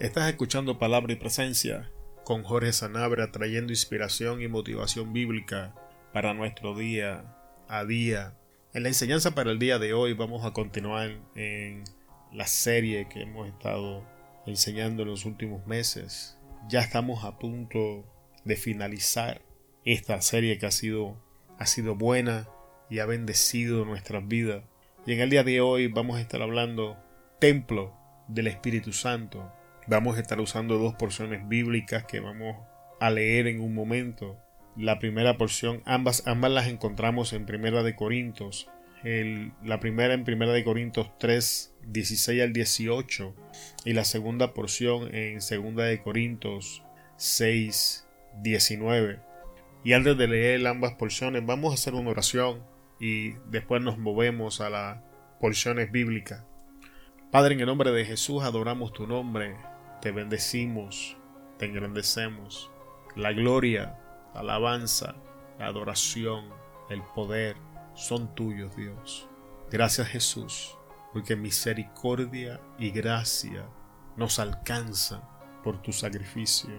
Estás escuchando Palabra y Presencia con Jorge Sanabria trayendo inspiración y motivación bíblica para nuestro día a día. En la enseñanza para el día de hoy vamos a continuar en la serie que hemos estado enseñando en los últimos meses. Ya estamos a punto de finalizar esta serie que ha sido, ha sido buena y ha bendecido nuestras vidas. Y en el día de hoy vamos a estar hablando templo del Espíritu Santo Vamos a estar usando dos porciones bíblicas que vamos a leer en un momento. La primera porción, ambas, ambas las encontramos en Primera de Corintios. la primera en Primera de Corintios 3, 16 al 18 y la segunda porción en Segunda de Corintios 6, 19. Y antes de leer ambas porciones, vamos a hacer una oración y después nos movemos a las porciones bíblicas. Padre, en el nombre de Jesús adoramos tu nombre, te bendecimos, te engrandecemos. La gloria, la alabanza, la adoración, el poder son tuyos, Dios. Gracias Jesús, porque misericordia y gracia nos alcanzan por tu sacrificio.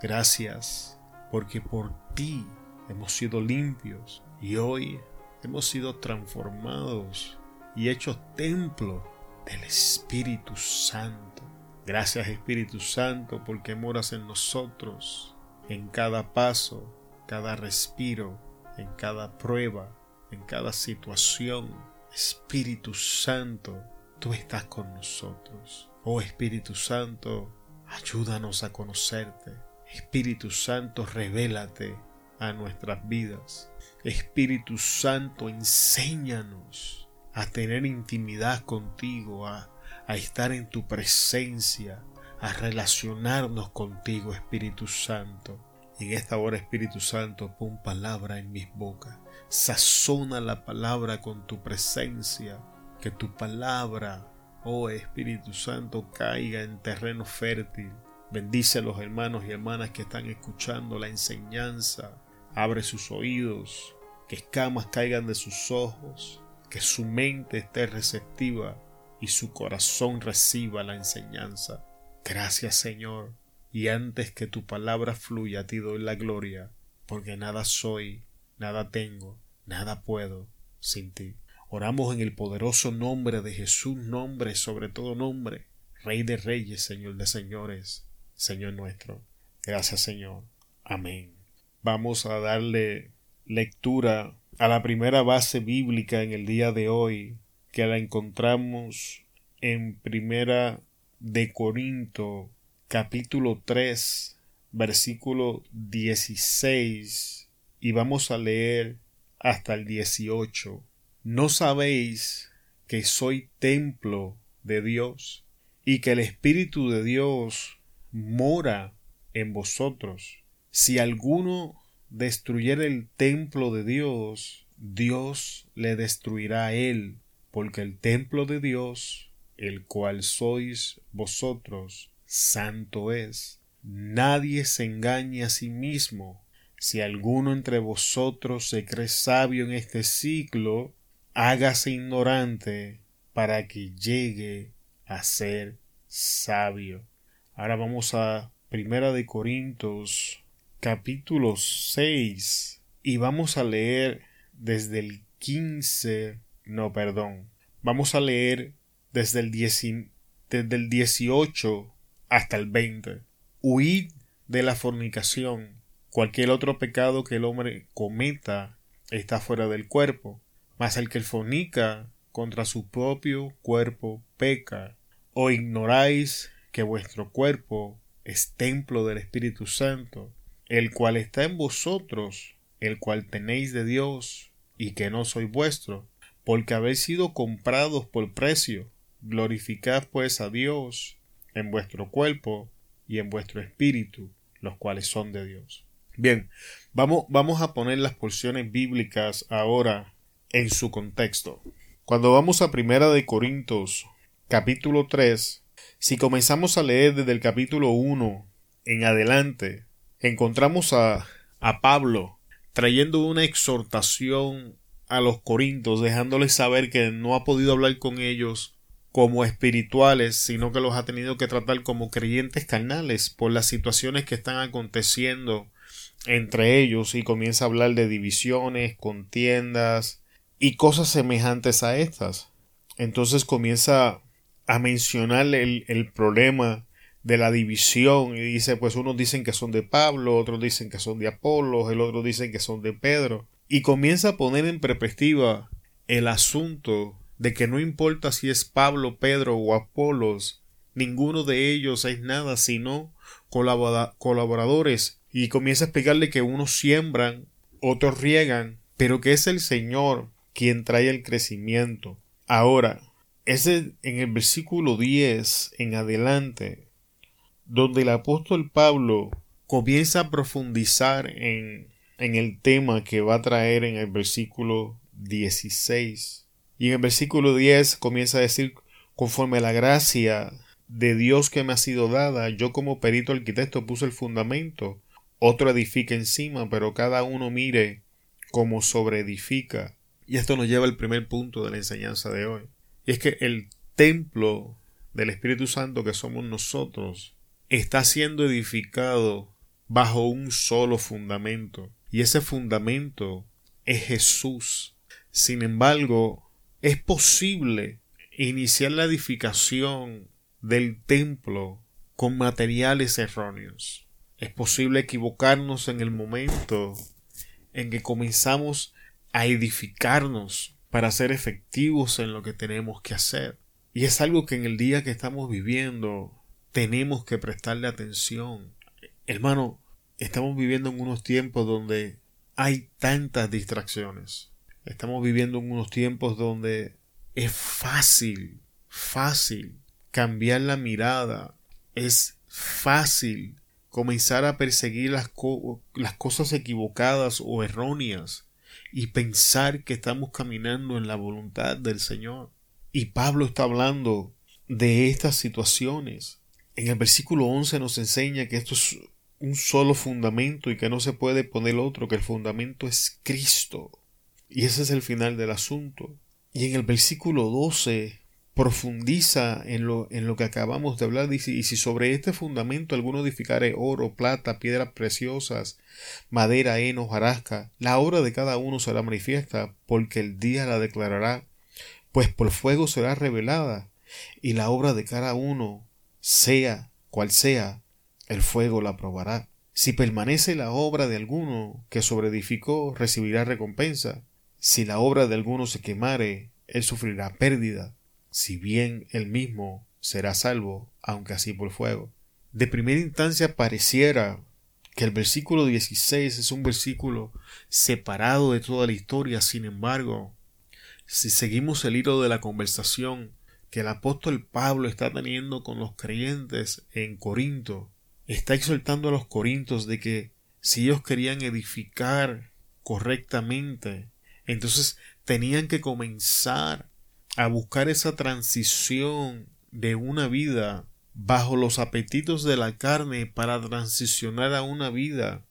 Gracias, porque por ti hemos sido limpios y hoy hemos sido transformados y hechos templo del Espíritu Santo. Gracias Espíritu Santo porque moras en nosotros, en cada paso, cada respiro, en cada prueba, en cada situación. Espíritu Santo, tú estás con nosotros. Oh Espíritu Santo, ayúdanos a conocerte. Espíritu Santo, revélate a nuestras vidas. Espíritu Santo, enséñanos a tener intimidad contigo, a a estar en tu presencia, a relacionarnos contigo, Espíritu Santo. en esta hora, Espíritu Santo, pon palabra en mis bocas. Sazona la palabra con tu presencia. Que tu palabra, oh Espíritu Santo, caiga en terreno fértil. Bendice a los hermanos y hermanas que están escuchando la enseñanza. Abre sus oídos, que escamas caigan de sus ojos, que su mente esté receptiva y su corazón reciba la enseñanza. Gracias Señor, y antes que tu palabra fluya te doy la gloria, porque nada soy, nada tengo, nada puedo sin ti. Oramos en el poderoso nombre de Jesús, nombre sobre todo nombre, Rey de reyes, Señor de señores, Señor nuestro. Gracias Señor. Amén. Vamos a darle lectura a la primera base bíblica en el día de hoy, que la encontramos en Primera de Corinto capítulo 3 versículo 16 y vamos a leer hasta el 18. ¿No sabéis que soy templo de Dios y que el Espíritu de Dios mora en vosotros? Si alguno destruyera el templo de Dios, Dios le destruirá a él porque el templo de Dios, el cual sois vosotros, santo es. Nadie se engañe a sí mismo. Si alguno entre vosotros se cree sabio en este ciclo, hágase ignorante para que llegue a ser sabio. Ahora vamos a Primera de Corintios capítulo 6 y vamos a leer desde el 15 no, perdón. Vamos a leer desde el, desde el 18 hasta el 20. Huid de la fornicación. Cualquier otro pecado que el hombre cometa está fuera del cuerpo, mas el que fornica contra su propio cuerpo peca. ¿O ignoráis que vuestro cuerpo es templo del Espíritu Santo, el cual está en vosotros, el cual tenéis de Dios, y que no soy vuestro? Porque habéis sido comprados por precio. Glorificad pues a Dios en vuestro cuerpo y en vuestro espíritu, los cuales son de Dios. Bien, vamos, vamos a poner las porciones bíblicas ahora en su contexto. Cuando vamos a Primera de Corintios, capítulo 3, si comenzamos a leer desde el capítulo 1 en adelante, encontramos a, a Pablo trayendo una exhortación a los corintos, dejándoles saber que no ha podido hablar con ellos como espirituales, sino que los ha tenido que tratar como creyentes carnales por las situaciones que están aconteciendo entre ellos y comienza a hablar de divisiones, contiendas y cosas semejantes a estas. Entonces comienza a mencionar el, el problema de la división y dice pues unos dicen que son de Pablo, otros dicen que son de Apolo, el otro dicen que son de Pedro y comienza a poner en perspectiva el asunto de que no importa si es Pablo, Pedro o Apolos, ninguno de ellos es nada sino colaboradores y comienza a explicarle que unos siembran, otros riegan, pero que es el Señor quien trae el crecimiento. Ahora, ese en el versículo 10 en adelante, donde el apóstol Pablo comienza a profundizar en, en el tema que va a traer en el versículo 16. Y en el versículo 10 comienza a decir, conforme a la gracia de Dios que me ha sido dada, yo como perito arquitecto puse el fundamento, otro edifica encima, pero cada uno mire cómo edifica. Y esto nos lleva al primer punto de la enseñanza de hoy. Y es que el templo del Espíritu Santo que somos nosotros está siendo edificado bajo un solo fundamento. Y ese fundamento es Jesús. Sin embargo, es posible iniciar la edificación del templo con materiales erróneos. Es posible equivocarnos en el momento en que comenzamos a edificarnos para ser efectivos en lo que tenemos que hacer. Y es algo que en el día que estamos viviendo tenemos que prestarle atención. Hermano, estamos viviendo en unos tiempos donde hay tantas distracciones. Estamos viviendo en unos tiempos donde es fácil, fácil cambiar la mirada. Es fácil comenzar a perseguir las, las cosas equivocadas o erróneas y pensar que estamos caminando en la voluntad del Señor. Y Pablo está hablando de estas situaciones. En el versículo 11 nos enseña que esto es un solo fundamento y que no se puede poner otro, que el fundamento es Cristo. Y ese es el final del asunto. Y en el versículo 12 profundiza en lo, en lo que acabamos de hablar, dice, y si sobre este fundamento alguno edificare oro, plata, piedras preciosas, madera, heno, jarasca, la obra de cada uno será manifiesta, porque el día la declarará, pues por fuego será revelada, y la obra de cada uno, sea cual sea, el fuego la probará. Si permanece la obra de alguno que sobreedificó, recibirá recompensa. Si la obra de alguno se quemare, él sufrirá pérdida si bien él mismo será salvo, aunque así por fuego. De primera instancia pareciera que el versículo 16 es un versículo separado de toda la historia, sin embargo, si seguimos el hilo de la conversación que el apóstol Pablo está teniendo con los creyentes en Corinto, está exhortando a los corintos de que si ellos querían edificar correctamente, entonces tenían que comenzar a buscar esa transición de una vida bajo los apetitos de la carne para transicionar a una vida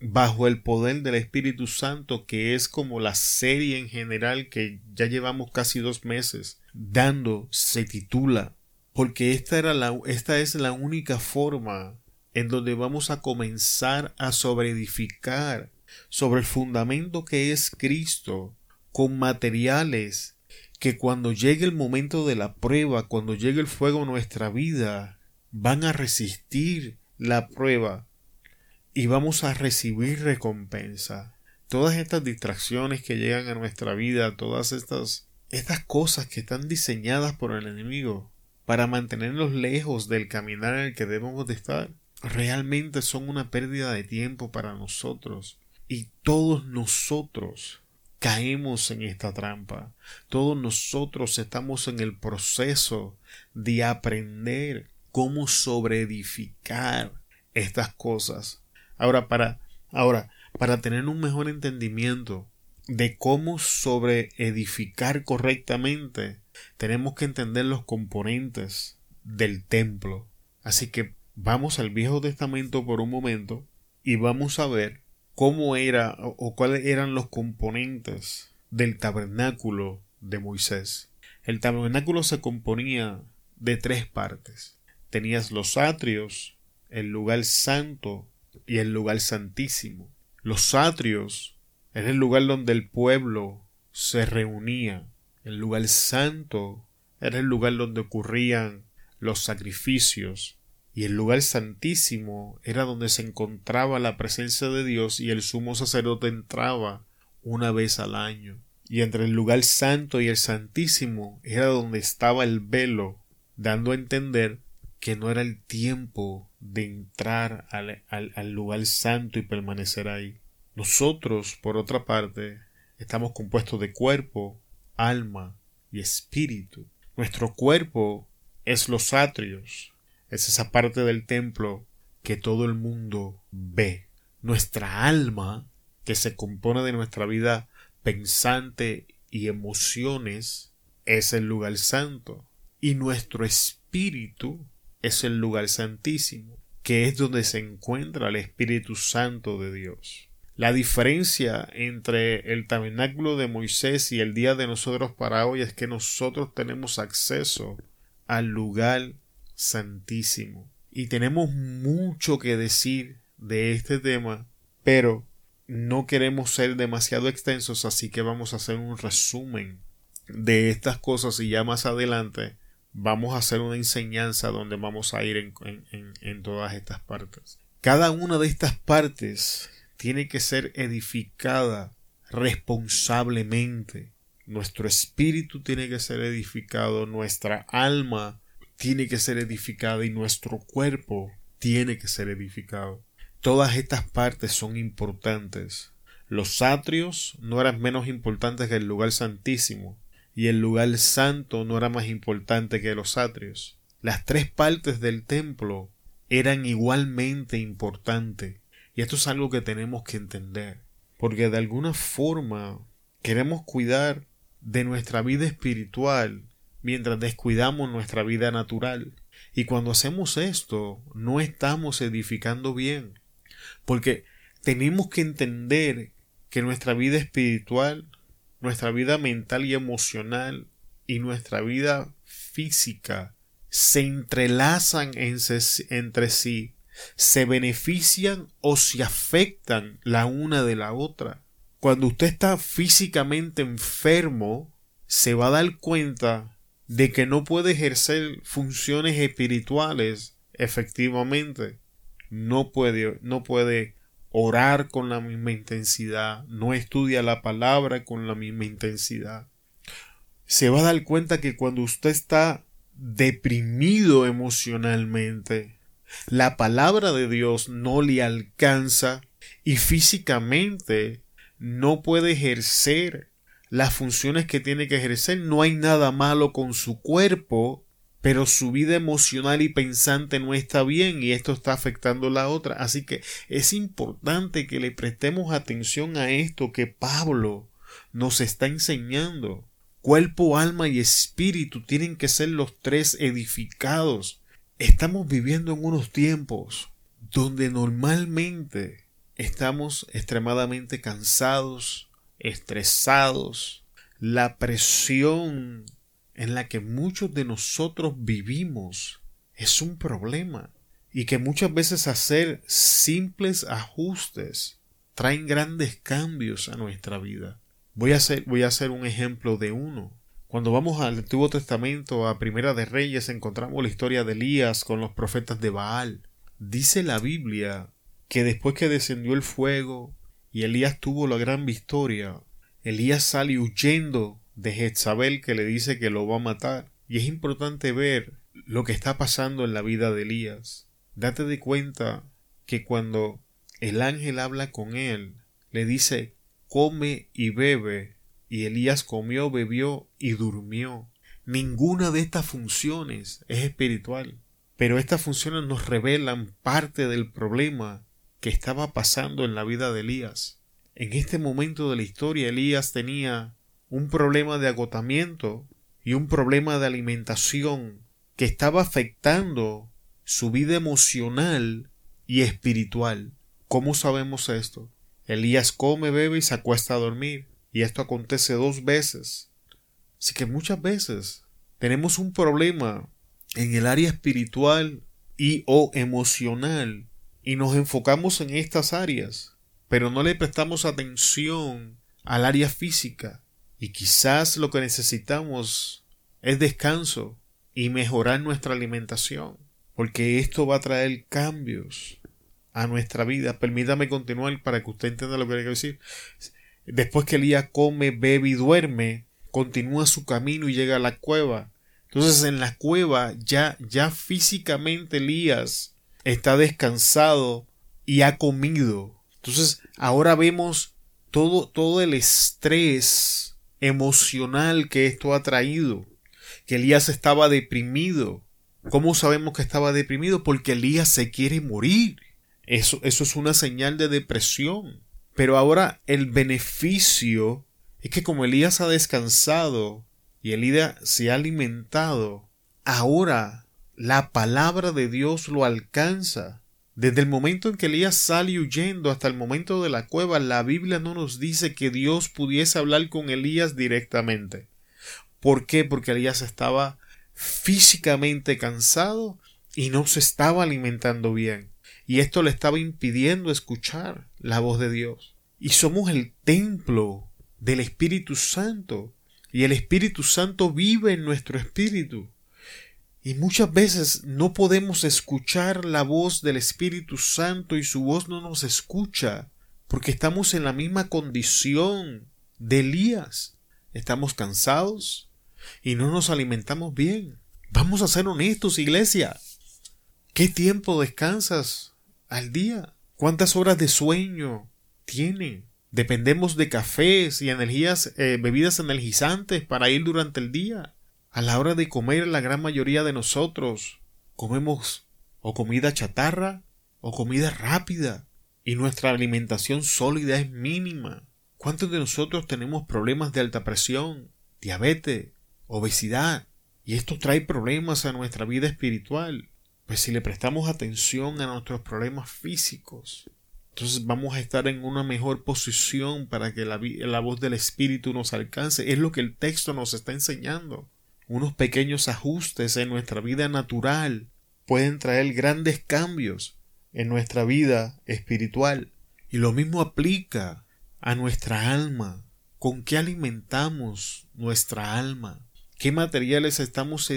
bajo el poder del Espíritu Santo, que es como la serie en general que ya llevamos casi dos meses dando, se titula, porque esta, era la, esta es la única forma en donde vamos a comenzar a sobreedificar sobre el fundamento que es Cristo, con materiales que cuando llegue el momento de la prueba, cuando llegue el fuego a nuestra vida, van a resistir la prueba y vamos a recibir recompensa. Todas estas distracciones que llegan a nuestra vida, todas estas estas cosas que están diseñadas por el enemigo para mantenernos lejos del caminar en el que debemos de estar, realmente son una pérdida de tiempo para nosotros. Y todos nosotros caemos en esta trampa. Todos nosotros estamos en el proceso de aprender cómo sobreedificar estas cosas. Ahora, para, ahora, para tener un mejor entendimiento de cómo sobreedificar correctamente, tenemos que entender los componentes del templo. Así que vamos al Viejo Testamento por un momento y vamos a ver cómo era o cuáles eran los componentes del tabernáculo de Moisés. El tabernáculo se componía de tres partes. Tenías los atrios, el lugar santo y el lugar santísimo. Los atrios era el lugar donde el pueblo se reunía. El lugar santo era el lugar donde ocurrían los sacrificios. Y el lugar santísimo era donde se encontraba la presencia de Dios y el sumo sacerdote entraba una vez al año. Y entre el lugar santo y el santísimo era donde estaba el velo, dando a entender que no era el tiempo de entrar al, al, lugar santo y permanecer ahí. Nosotros, por otra parte, estamos compuestos de cuerpo, alma y espíritu. Nuestro cuerpo es los atrios, es esa parte del templo que todo el mundo ve. Nuestra alma, que se compone de nuestra vida pensante y emociones, es el lugar santo. Y nuestro espíritu es el lugar santísimo, que es donde se encuentra el Espíritu Santo de Dios. La diferencia entre el tabernáculo de Moisés y el día de nosotros para hoy es que nosotros tenemos acceso al lugar santísimo. Y tenemos mucho que decir de este tema, pero no queremos ser demasiado extensos, así que vamos a hacer un resumen de estas cosas y ya más adelante vamos a hacer una enseñanza donde vamos a ir en, en, todas estas partes. Cada una de estas partes tiene que ser edificada responsablemente. Nuestro espíritu tiene que ser edificado, nuestra alma tiene que ser edificada y nuestro cuerpo tiene que ser edificado. Todas estas partes son importantes. Los atrios no eran menos importantes que el lugar santísimo, y el lugar santo no era más importante que los atrios. Las tres partes del templo eran igualmente importantes. Y esto es algo que tenemos que entender. Porque de alguna forma queremos cuidar de nuestra vida espiritual mientras descuidamos nuestra vida natural. Y cuando hacemos esto, no estamos edificando bien. Porque tenemos que entender que nuestra vida espiritual nuestra vida mental y emocional y nuestra vida física se entrelazan entre sí, se benefician o se afectan la una de la otra. Cuando usted está físicamente enfermo, se va a dar cuenta de que no puede ejercer funciones espirituales efectivamente. No puede, no puede orar con la misma intensidad, no estudia la palabra con la misma intensidad. Se va a dar cuenta que cuando usted está deprimido emocionalmente, la palabra de Dios no le alcanza y físicamente no puede ejercer las funciones que tiene que ejercer. No hay nada malo con su cuerpo, pero su vida emocional y pensante no está bien y esto está afectando la otra. Así que es importante que le prestemos atención a esto que Pablo nos está enseñando. Cuerpo, alma y espíritu tienen que ser los tres edificados. Estamos viviendo en unos tiempos donde normalmente estamos extremadamente cansados, estresados, la presión en la que muchos de nosotros vivimos es un problema y que muchas veces hacer simples ajustes traen grandes cambios a nuestra vida. Voy a hacer, voy a hacer un ejemplo de uno. Cuando vamos al Antiguo Testamento, a Primera de Reyes, encontramos la historia de Elías con los profetas de Baal. Dice la Biblia que después que descendió el fuego y Elías tuvo la gran victoria, Elías sale huyendo de Jezabel que le dice que lo va a matar. Y es importante ver lo que está pasando en la vida de Elías. Date de cuenta que cuando el ángel habla con él, le dice come y bebe, y Elías comió, bebió y durmió. Ninguna de estas funciones es espiritual, pero estas funciones nos revelan parte del problema que estaba pasando en la vida de Elías. En este momento de la historia Elías tenía un problema de agotamiento y un problema de alimentación que estaba afectando su vida emocional y espiritual. ¿Cómo sabemos esto? Elías come, bebe y se acuesta a dormir, y esto acontece dos veces. Así que muchas veces tenemos un problema en el área espiritual y o emocional y nos enfocamos en estas áreas, pero no le prestamos atención al área física y quizás lo que necesitamos es descanso y mejorar nuestra alimentación, porque esto va a traer cambios a nuestra vida. Permítame continuar para que usted entienda lo que quiero decir. Después que Elías come, bebe y duerme, continúa su camino y llega a la cueva. Entonces en la cueva ya, ya físicamente Elías está descansado y ha comido. Entonces ahora vemos todo, todo el estrés emocional que esto ha traído. Que Elías estaba deprimido. ¿Cómo sabemos que estaba deprimido? Porque Elías se quiere morir. Eso, eso es una señal de depresión. Pero ahora el beneficio es que como Elías ha descansado y Elías se ha alimentado, ahora la palabra de Dios lo alcanza. Desde el momento en que Elías sale huyendo hasta el momento de la cueva, la Biblia no nos dice que Dios pudiese hablar con Elías directamente. ¿Por qué? Porque Elías estaba físicamente cansado y no se estaba alimentando bien. Y esto le estaba impidiendo escuchar la voz de Dios. Y somos el templo del Espíritu Santo. Y el Espíritu Santo vive en nuestro espíritu. Y muchas veces no podemos escuchar la voz del Espíritu Santo y su voz no nos escucha porque estamos en la misma condición de Elías. Estamos cansados y no nos alimentamos bien. Vamos a ser honestos, iglesia. ¿Qué tiempo descansas al día. ¿Cuántas horas de sueño tiene? Dependemos de cafés y energías, eh, bebidas energizantes para ir durante el día. A la hora de comer, la gran mayoría de nosotros comemos o comida chatarra o comida rápida y nuestra alimentación sólida es mínima. ¿Cuántos de nosotros tenemos problemas de alta presión, diabetes, obesidad? Y esto trae problemas a nuestra vida espiritual. Pues si le prestamos atención a nuestros problemas físicos, entonces vamos a estar en una mejor posición para que la, la, voz del Espíritu nos alcance. Es lo que el texto nos está enseñando. Unos pequeños ajustes en nuestra vida natural pueden traer grandes cambios en nuestra vida espiritual. Y lo mismo aplica a nuestra alma. ¿Con qué alimentamos nuestra alma? ¿Qué materiales estamos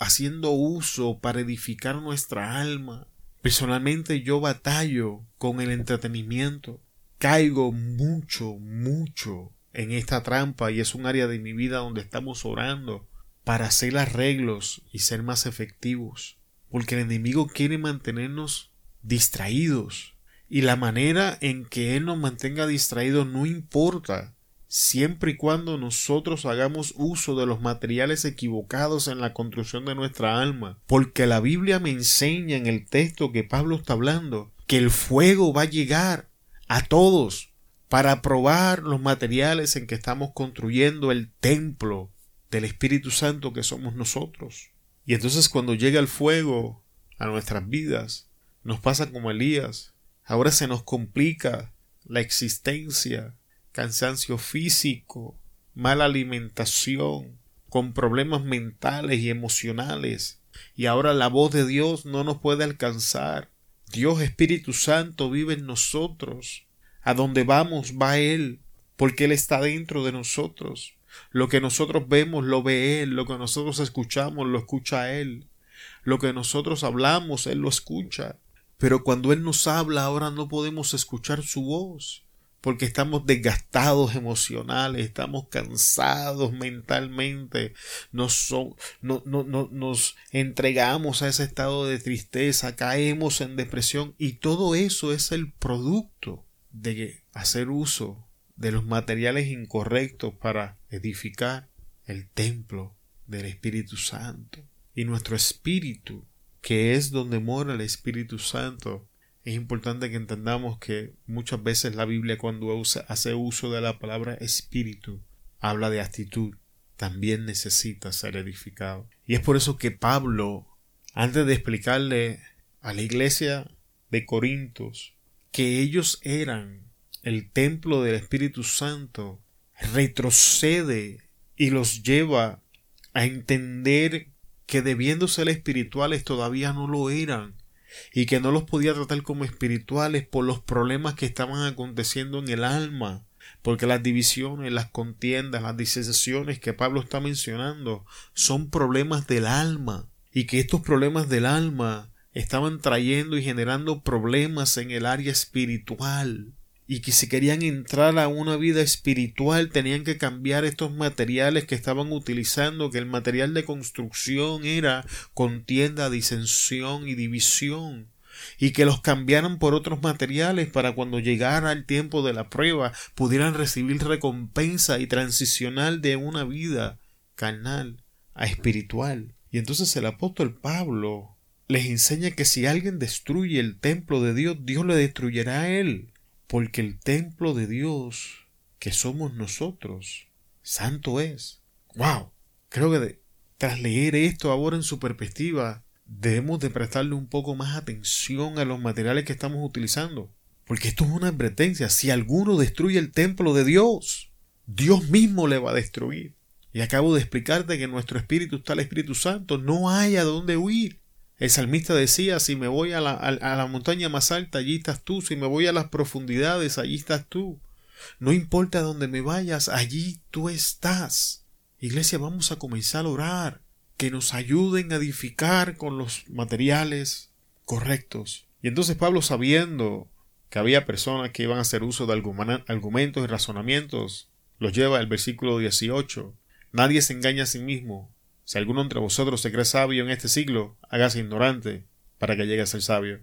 haciendo uso para edificar nuestra alma. Personalmente yo batallo con el entretenimiento. Caigo mucho, mucho en esta trampa y es un área de mi vida donde estamos orando para hacer arreglos y ser más efectivos. Porque el enemigo quiere mantenernos distraídos. Y la manera en que él nos mantenga distraídos no importa siempre y cuando nosotros hagamos uso de los materiales equivocados en la construcción de nuestra alma. Porque la Biblia me enseña en el texto que Pablo está hablando que el fuego va a llegar a todos para probar los materiales en que estamos construyendo el templo del Espíritu Santo que somos nosotros. Y entonces cuando llega el fuego a nuestras vidas, nos pasa como Elías. Ahora se nos complica la existencia cansancio físico, mala alimentación, con problemas mentales y emocionales. Y ahora la voz de Dios no nos puede alcanzar. Dios Espíritu Santo vive en nosotros. A donde vamos va Él, porque Él está dentro de nosotros. Lo que nosotros vemos lo ve Él, lo que nosotros escuchamos lo escucha Él. Lo que nosotros hablamos Él lo escucha. Pero cuando Él nos habla ahora no podemos escuchar su voz porque estamos desgastados emocionales, estamos cansados mentalmente, nos, no, no, nos entregamos a ese estado de tristeza, caemos en depresión y todo eso es el producto de hacer uso de los materiales incorrectos para edificar el templo del Espíritu Santo. Y nuestro espíritu, que es donde mora el Espíritu Santo, es importante que entendamos que muchas veces la Biblia cuando hace uso de la palabra espíritu habla de actitud, también necesita ser edificado. Y es por eso que Pablo, antes de explicarle a la iglesia de Corintios que ellos eran el templo del Espíritu Santo, retrocede y los lleva a entender que debiendo ser espirituales todavía no lo eran y que no los podía tratar como espirituales por los problemas que estaban aconteciendo en el alma, porque las divisiones, las contiendas, las disensiones que Pablo está mencionando son problemas del alma y que estos problemas del alma estaban trayendo y generando problemas en el área espiritual y que si querían entrar a una vida espiritual tenían que cambiar estos materiales que estaban utilizando, que el material de construcción era contienda, disensión y división, y que los cambiaran por otros materiales para cuando llegara el tiempo de la prueba pudieran recibir recompensa y transicionar de una vida carnal a espiritual. Y entonces el apóstol Pablo les enseña que si alguien destruye el templo de Dios, Dios le destruyerá a él porque el templo de Dios, que somos nosotros, santo es. ¡Wow! Creo que tras leer esto ahora en su perspectiva, debemos de prestarle un poco más atención a los materiales que estamos utilizando. Porque esto es una advertencia. Si alguno destruye el templo de Dios, Dios mismo le va a destruir. Y acabo de explicarte que nuestro espíritu está el Espíritu Santo. No hay a dónde huir. El salmista decía, si me voy a la, montaña más alta, allí estás tú, si me voy a las profundidades, allí estás tú. No importa dónde me vayas, allí tú estás. Iglesia, vamos a comenzar a orar, que nos ayuden a edificar con los materiales correctos. Y entonces Pablo, sabiendo que había personas que iban a hacer uso de argumentos y razonamientos, los lleva al versículo 18. Nadie se engaña a sí mismo. Si alguno entre vosotros se cree sabio en este siglo, hágase ignorante para que llegue a ser sabio.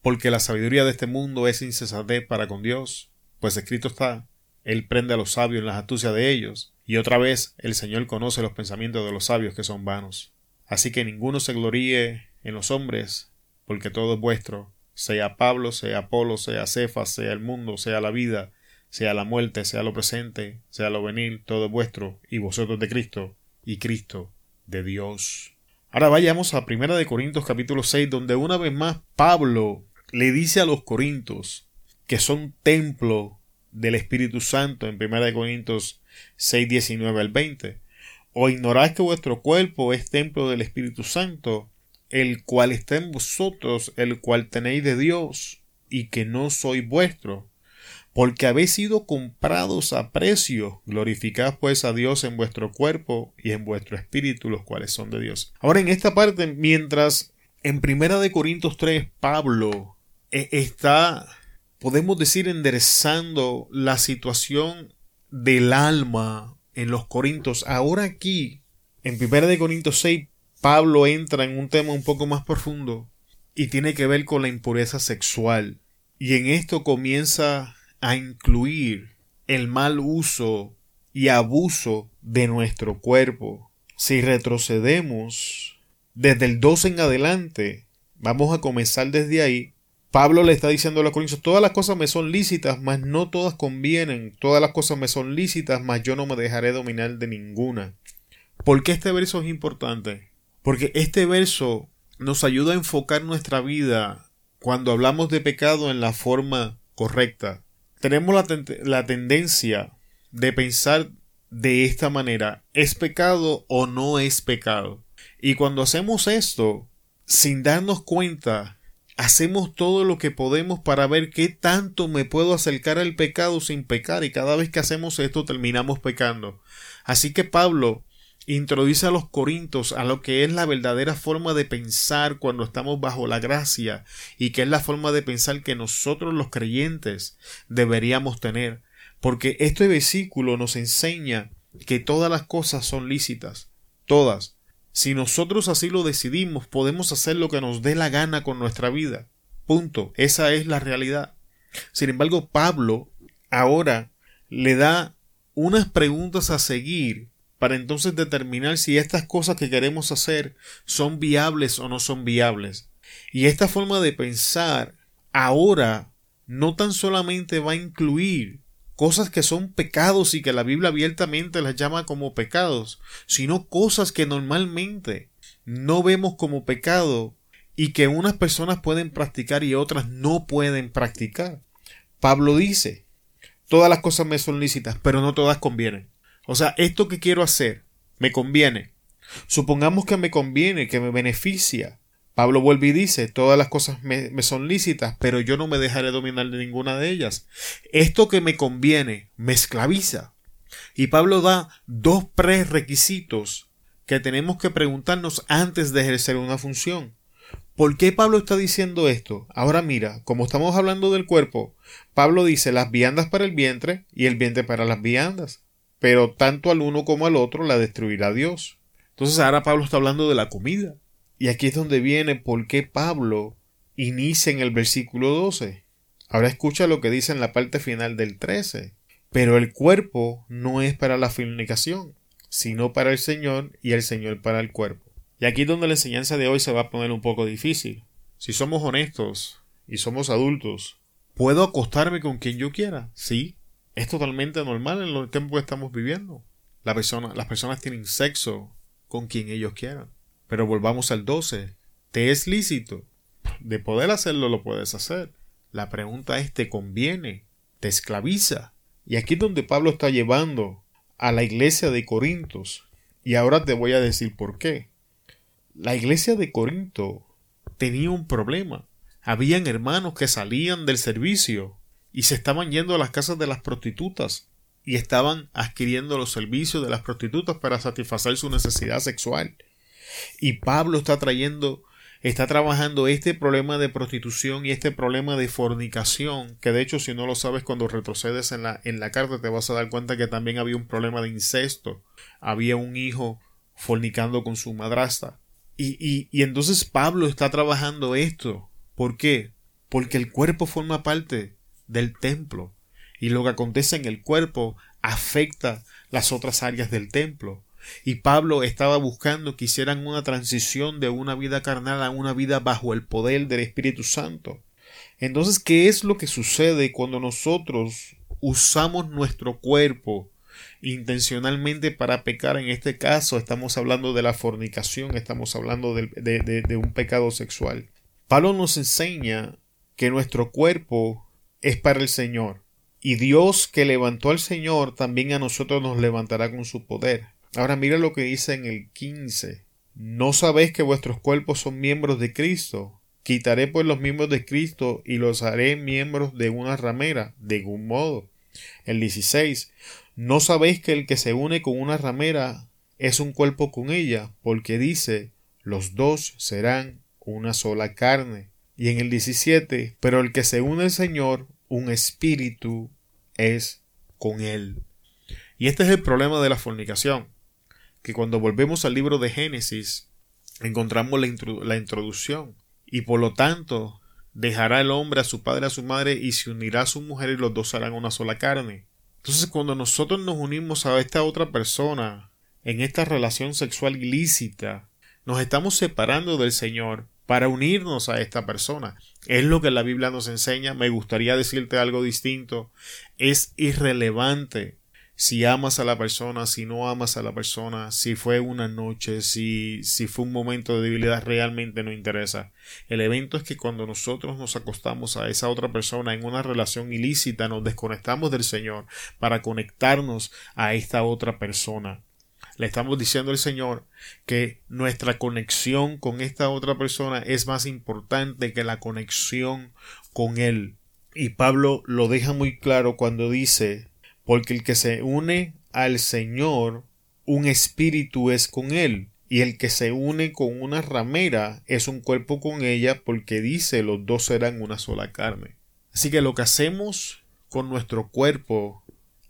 Porque la sabiduría de este mundo es insensatez para con Dios, pues escrito está, Él prende a los sabios en las astucias de ellos, y otra vez el Señor conoce los pensamientos de los sabios que son vanos. Así que ninguno se gloríe en los hombres, porque todo es vuestro, sea Pablo, sea Apolo, sea Cefas, sea el mundo, sea la vida, sea la muerte, sea lo presente, sea lo venir, todo es vuestro, y vosotros de Cristo, y Cristo de Dios. Ahora vayamos a Primera de Corintios capítulo 6, donde una vez más Pablo le dice a los corintios que son templo del Espíritu Santo en Primera de Corintios 6, 19 al 20. O ignoráis que vuestro cuerpo es templo del Espíritu Santo, el cual está en vosotros, el cual tenéis de Dios, y que no soy vuestro, porque habéis sido comprados a precio. Glorificad pues a Dios en vuestro cuerpo y en vuestro espíritu, los cuales son de Dios. Ahora en esta parte, mientras en Primera de Corintios 3 Pablo eh, está, podemos decir, enderezando la situación del alma en los Corintios, ahora aquí, en Primera de Corintios 6, Pablo entra en un tema un poco más profundo y tiene que ver con la impureza sexual. Y en esto comienza a incluir el mal uso y abuso de nuestro cuerpo. Si retrocedemos desde el 2 en adelante, vamos a comenzar desde ahí. Pablo le está diciendo a los corintios, todas las cosas me son lícitas, mas no todas convienen, todas las cosas me son lícitas, mas yo no me dejaré dominar de ninguna. ¿Por qué este verso es importante? Porque este verso nos ayuda a enfocar nuestra vida cuando hablamos de pecado en la forma correcta tenemos la, tendencia de pensar de esta manera, ¿es pecado o no es pecado? Y cuando hacemos esto, sin darnos cuenta, hacemos todo lo que podemos para ver qué tanto me puedo acercar al pecado sin pecar y cada vez que hacemos esto terminamos pecando. Así que Pablo introduce a los corintos a lo que es la verdadera forma de pensar cuando estamos bajo la gracia y que es la forma de pensar que nosotros los creyentes deberíamos tener. Porque este versículo nos enseña que todas las cosas son lícitas todas. Si nosotros así lo decidimos podemos hacer lo que nos dé la gana con nuestra vida. Punto. Esa es la realidad. Sin embargo Pablo ahora le da unas preguntas a seguir para entonces determinar si estas cosas que queremos hacer son viables o no son viables. Y esta forma de pensar ahora no tan solamente va a incluir cosas que son pecados y que la Biblia abiertamente las llama como pecados, sino cosas que normalmente no vemos como pecado y que unas personas pueden practicar y otras no pueden practicar. Pablo dice, todas las cosas me son lícitas, pero no todas convienen. O sea, esto que quiero hacer me conviene. Supongamos que me conviene, que me beneficia. Pablo vuelve y dice, todas las cosas me, son lícitas, pero yo no me dejaré dominar de ninguna de ellas. Esto que me conviene me esclaviza. Y Pablo da dos prerequisitos que tenemos que preguntarnos antes de ejercer una función. ¿Por qué Pablo está diciendo esto? Ahora mira, como estamos hablando del cuerpo, Pablo dice las viandas para el vientre y el vientre para las viandas, pero tanto al uno como al otro la destruirá Dios. Entonces ahora Pablo está hablando de la comida. Y aquí es donde viene por qué Pablo inicia en el versículo 12. Ahora escucha lo que dice en la parte final del 13. Pero el cuerpo no es para la fornicación, sino para el Señor y el Señor para el cuerpo. Y aquí es donde la enseñanza de hoy se va a poner un poco difícil. Si somos honestos y somos adultos, ¿puedo acostarme con quien yo quiera? Sí. Es totalmente normal en los tiempos que estamos viviendo. Las personas tienen sexo con quien ellos quieran. Pero volvamos al 12. ¿Te es lícito? De poder hacerlo lo puedes hacer. La pregunta es ¿te conviene? ¿Te esclaviza? Y aquí es donde Pablo está llevando a la iglesia de Corintos. Y ahora te voy a decir por qué. La iglesia de Corinto tenía un problema. Habían hermanos que salían del servicio y se estaban yendo a las casas de las prostitutas y estaban adquiriendo los servicios de las prostitutas para satisfacer su necesidad sexual. Y Pablo está trayendo, está trabajando este problema de prostitución y este problema de fornicación, que de hecho si no lo sabes cuando retrocedes en la, en la carta te vas a dar cuenta que también había un problema de incesto, había un hijo fornicando con su madrastra. Y, y, y entonces Pablo está trabajando esto. ¿Por qué? Porque el cuerpo forma parte del templo y lo que acontece en el cuerpo afecta las otras áreas del templo. Y Pablo estaba buscando que hicieran una transición de una vida carnal a una vida bajo el poder del Espíritu Santo. Entonces, ¿qué es lo que sucede cuando nosotros usamos nuestro cuerpo intencionalmente para pecar? En este caso, estamos hablando de la fornicación, estamos hablando de, de, un pecado sexual. Pablo nos enseña que nuestro cuerpo es para el Señor. Y Dios que levantó al Señor también a nosotros nos levantará con su poder. Ahora mira lo que dice en el 15. ¿No sabéis que vuestros cuerpos son miembros de Cristo? Quitaré pues los miembros de Cristo y los haré miembros de una ramera, de ningún modo. El 16. ¿No sabéis que el que se une con una ramera es un cuerpo con ella? Porque dice, los dos serán una sola carne. Y en el 17, pero el que se une al Señor, un espíritu es con él. Y este es el problema de la fornicación que cuando volvemos al libro de Génesis encontramos la, introducción y por lo tanto dejará el hombre a su padre a su madre y se unirá a su mujer y los dos harán una sola carne. Entonces cuando nosotros nos unimos a esta otra persona en esta relación sexual ilícita, nos estamos separando del Señor para unirnos a esta persona. Es lo que la Biblia nos enseña. Me gustaría decirte algo distinto. Es irrelevante si amas a la persona, si no amas a la persona, si fue una noche, si, si fue un momento de debilidad, realmente no interesa. El evento es que cuando nosotros nos acostamos a esa otra persona en una relación ilícita, nos desconectamos del Señor para conectarnos a esta otra persona. Le estamos diciendo al Señor que nuestra conexión con esta otra persona es más importante que la conexión con Él. Y Pablo lo deja muy claro cuando dice porque el que se une al Señor, un espíritu es con él, y el que se une con una ramera es un cuerpo con ella, porque dice los dos serán una sola carne. Así que lo que hacemos con nuestro cuerpo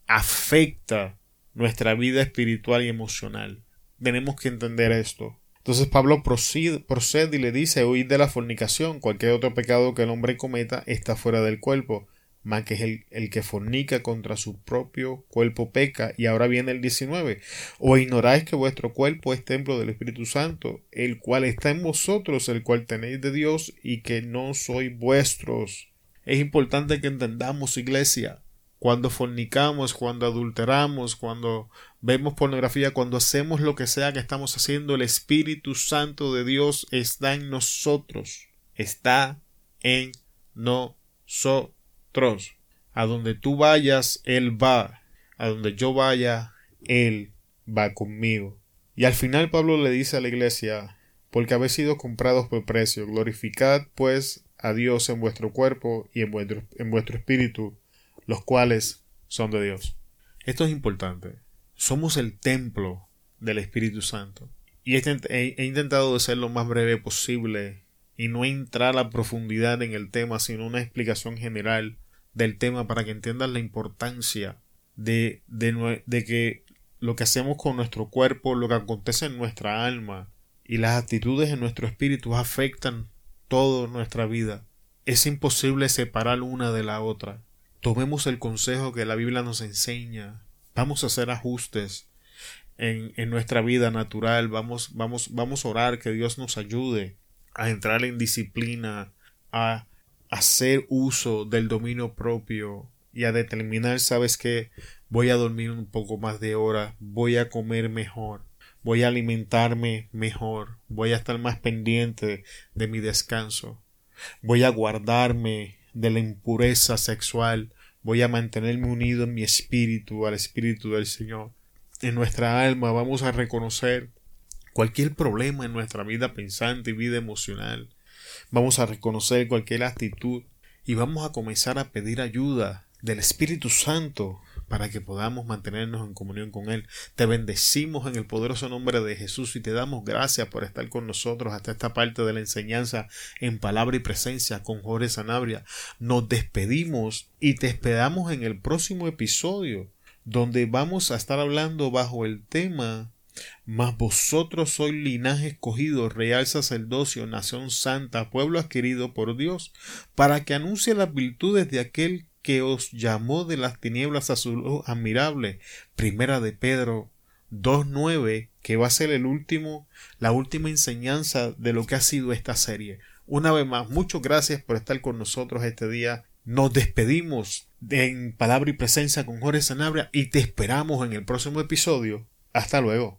afecta nuestra vida espiritual y emocional. Tenemos que entender esto. Entonces Pablo procede, y le dice huir de la fornicación. Cualquier otro pecado que el hombre cometa está fuera del cuerpo más que el, el, que fornica contra su propio cuerpo peca. Y ahora viene el 19. O ignoráis que vuestro cuerpo es templo del Espíritu Santo, el cual está en vosotros, el cual tenéis de Dios y que no sois vuestros. Es importante que entendamos, iglesia, cuando fornicamos, cuando adulteramos, cuando vemos pornografía, cuando hacemos lo que sea que estamos haciendo, el Espíritu Santo de Dios está en nosotros. Está en nosotros. A donde tú vayas, Él va. A donde yo vaya, Él va conmigo. Y al final Pablo le dice a la iglesia, porque habéis sido comprados por precio, glorificad pues a Dios en vuestro cuerpo y en vuestro, en vuestro espíritu, los cuales son de Dios. Esto es importante. Somos el templo del Espíritu Santo. Y he, intentado ser lo más breve posible y no entrar a profundidad en el tema, sino una explicación general del tema para que entiendan la importancia de, de, de que lo que hacemos con nuestro cuerpo, lo que acontece en nuestra alma y las actitudes en nuestro espíritu afectan toda nuestra vida. Es imposible separar una de la otra. Tomemos el consejo que la Biblia nos enseña. Vamos a hacer ajustes en, en nuestra vida natural. Vamos, vamos, vamos a orar que Dios nos ayude a entrar en disciplina, a hacer uso del dominio propio y a determinar, sabes que voy a dormir un poco más de hora, voy a comer mejor, voy a alimentarme mejor, voy a estar más pendiente de mi descanso, voy a guardarme de la impureza sexual, voy a mantenerme unido en mi espíritu al espíritu del Señor. En nuestra alma vamos a reconocer cualquier problema en nuestra vida pensante y vida emocional. Vamos a reconocer cualquier actitud y vamos a comenzar a pedir ayuda del Espíritu Santo para que podamos mantenernos en comunión con Él. Te bendecimos en el poderoso nombre de Jesús y te damos gracias por estar con nosotros hasta esta parte de la enseñanza en palabra y presencia con Jorge Sanabria. Nos despedimos y te esperamos en el próximo episodio donde vamos a estar hablando bajo el tema mas vosotros sois linaje escogido, real sacerdocio, nación santa, pueblo adquirido por Dios, para que anuncie las virtudes de aquel que os llamó de las tinieblas a su luz admirable. Primera de Pedro 2.9, que va a ser el último, la última enseñanza de lo que ha sido esta serie. Una vez más, muchas gracias por estar con nosotros este día. Nos despedimos de en palabra y presencia con Jorge Sanabria y te esperamos en el próximo episodio. Hasta luego.